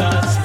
us.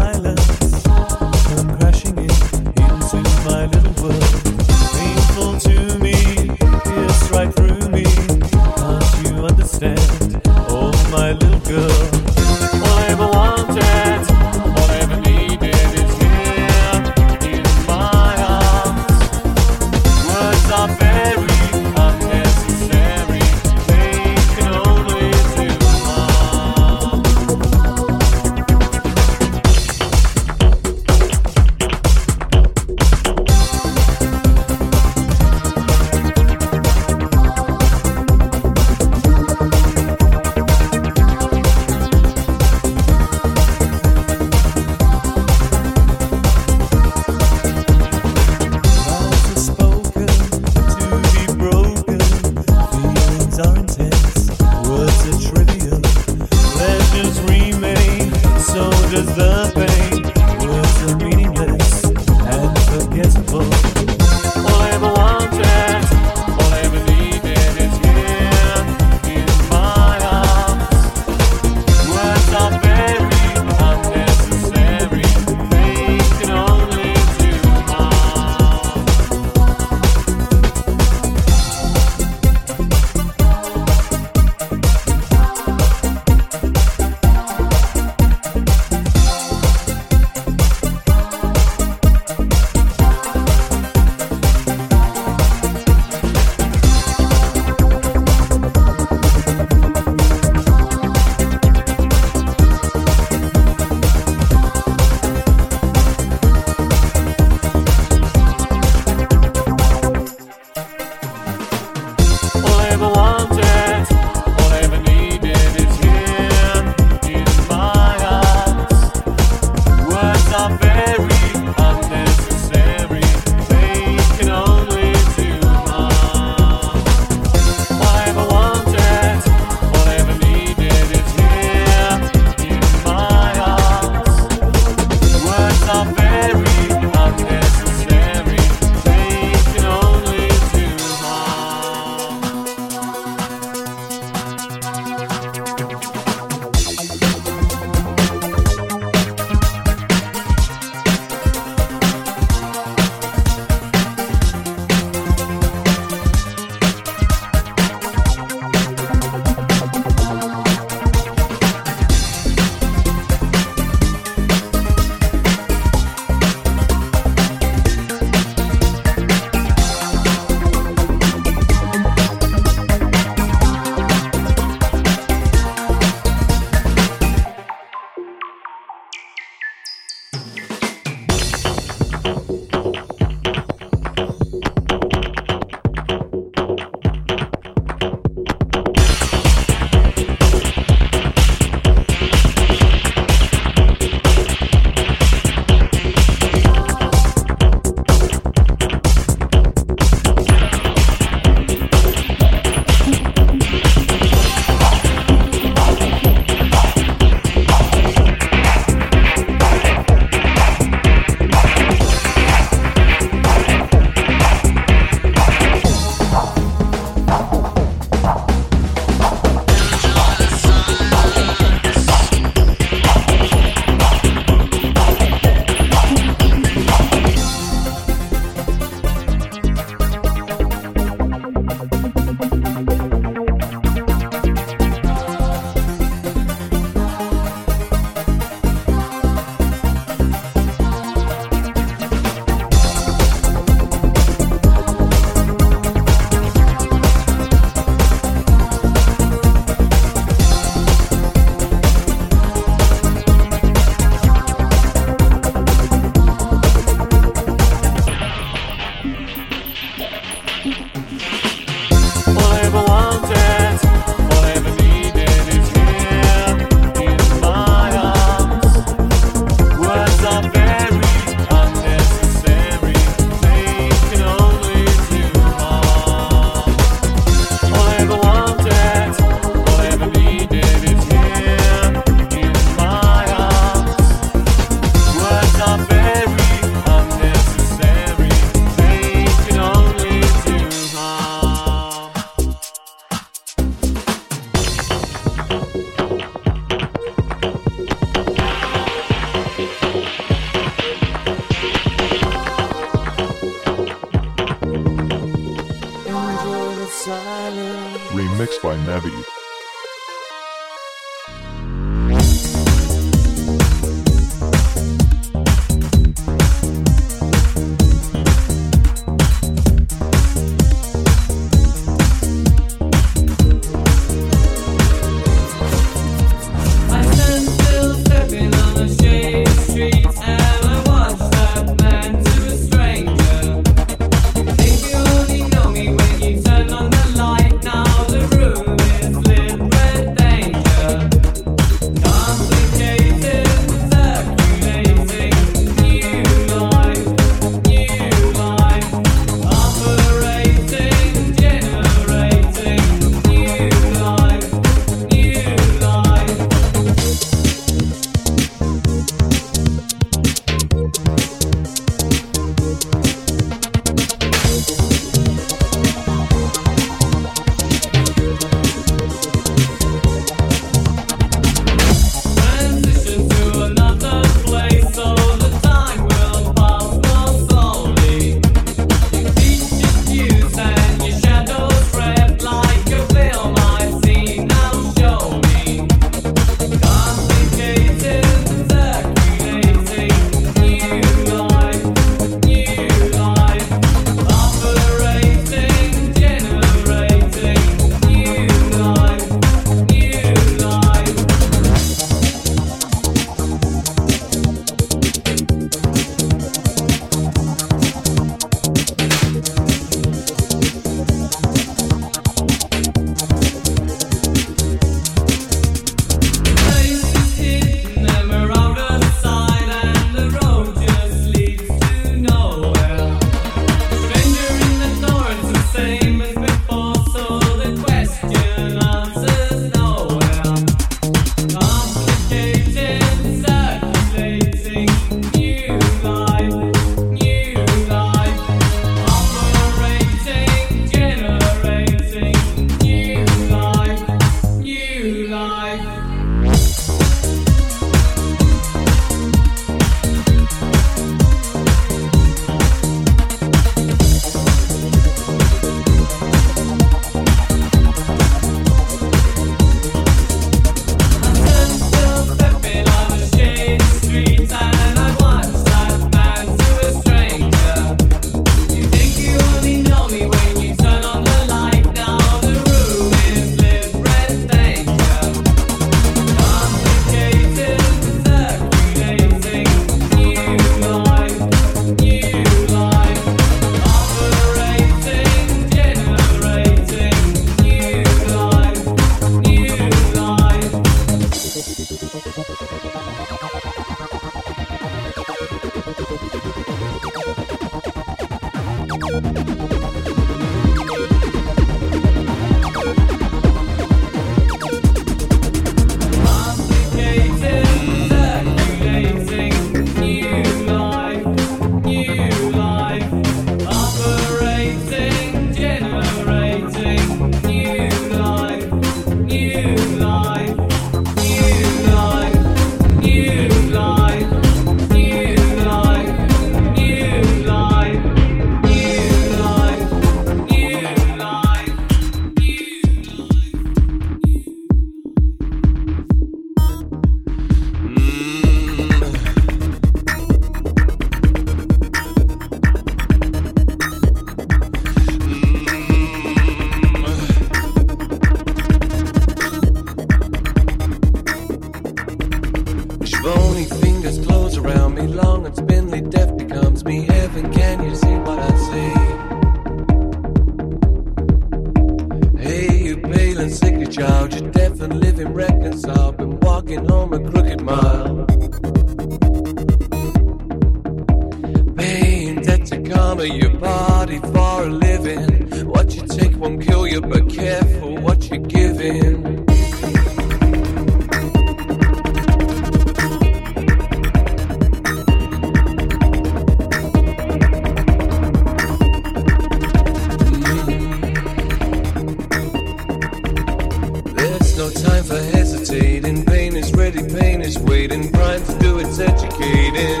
pain is waiting, primed to do its educating.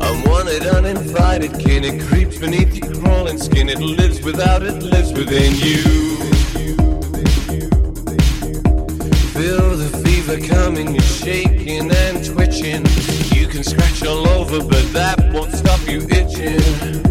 I'm wanted, uninvited, kin. It creeps beneath your crawling skin. It lives without, it lives within you. Feel the fever coming, you're shaking and twitching. You can scratch all over, but that won't stop you itching.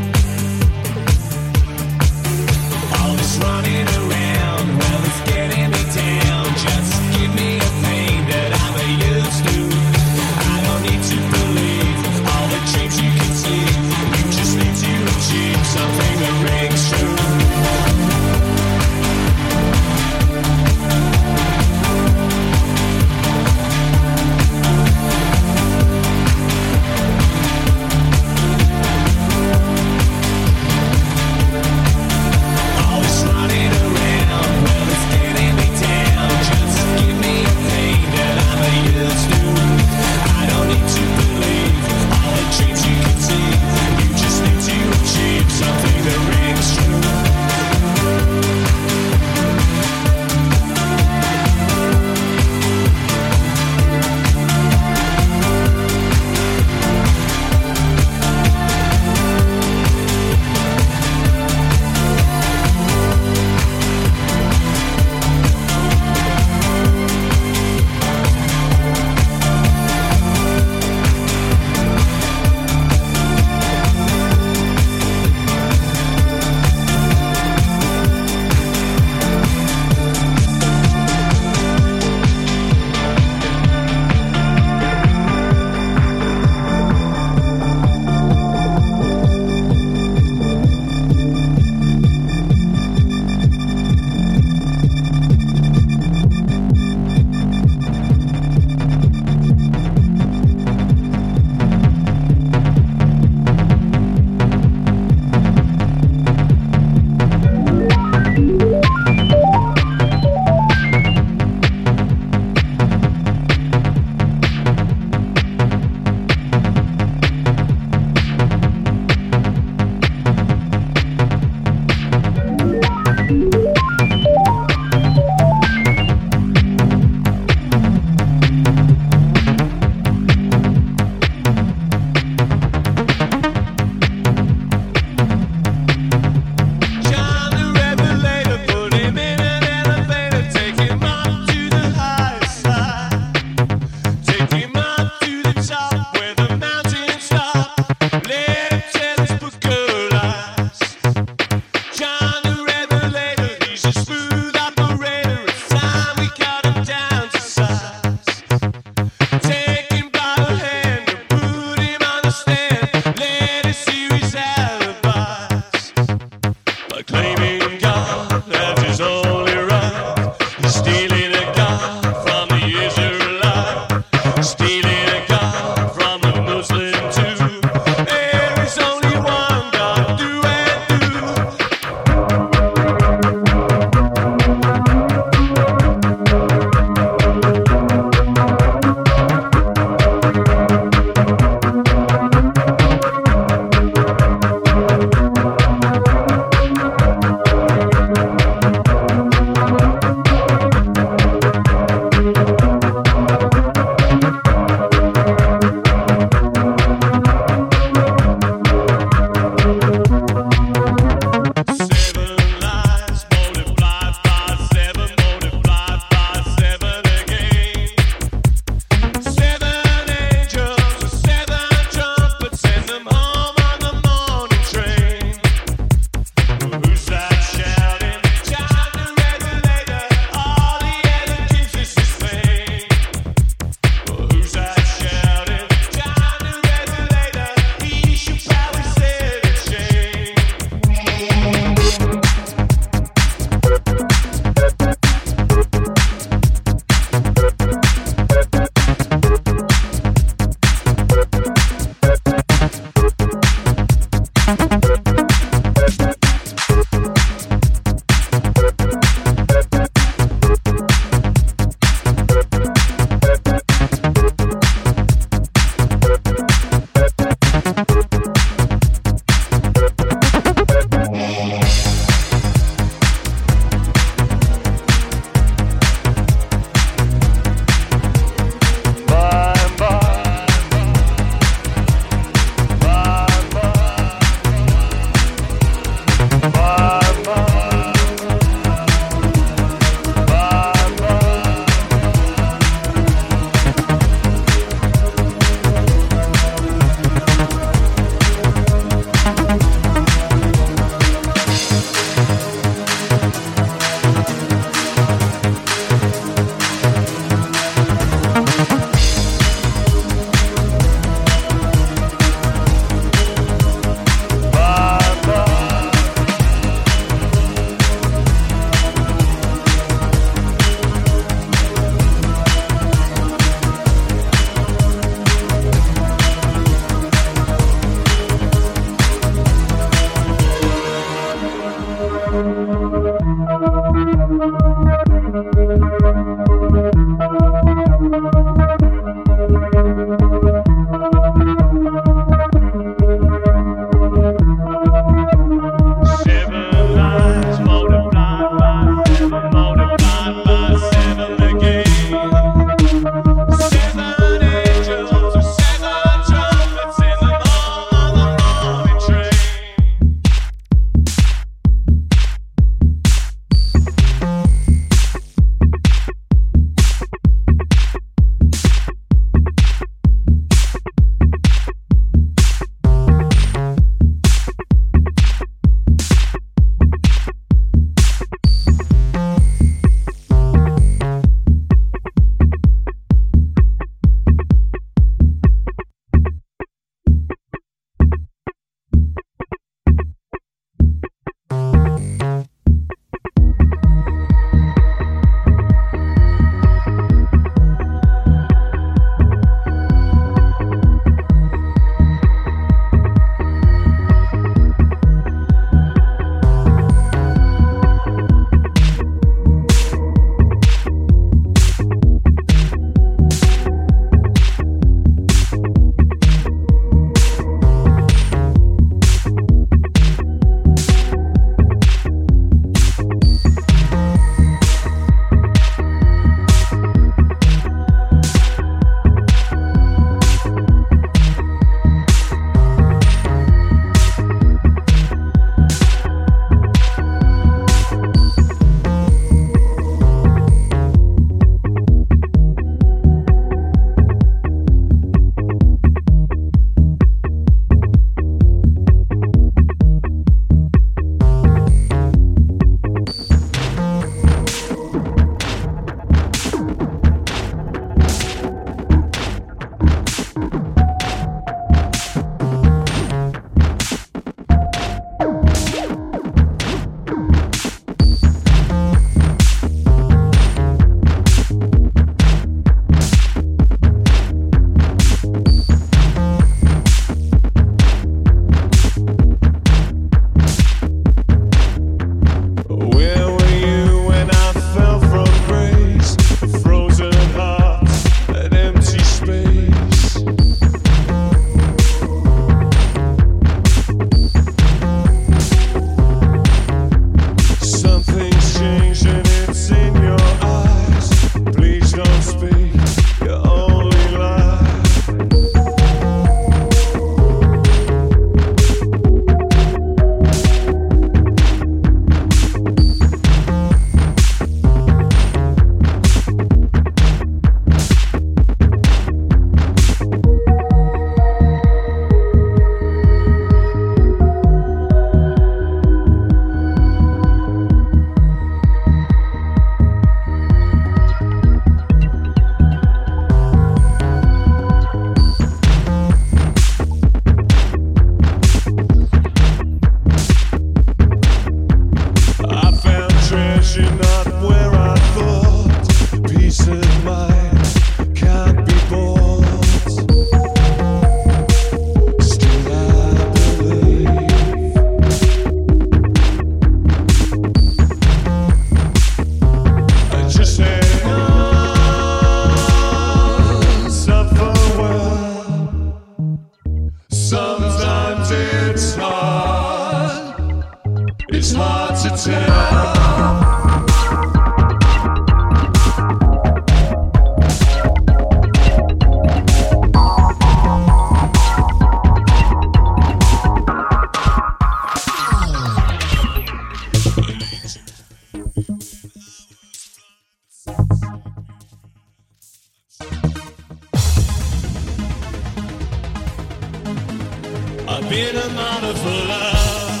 I've been a model for love,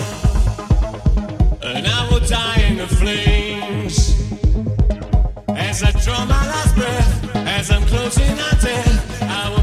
and I will die in the flames as I draw my last breath. As I'm closing my death, I will.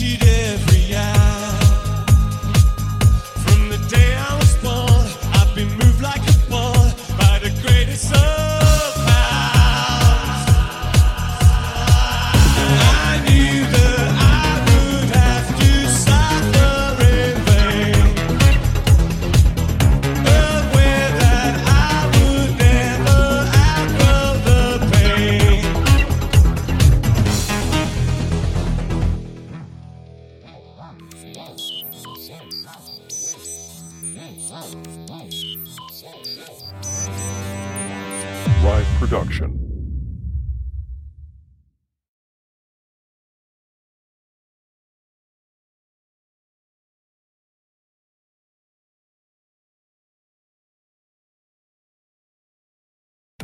each and every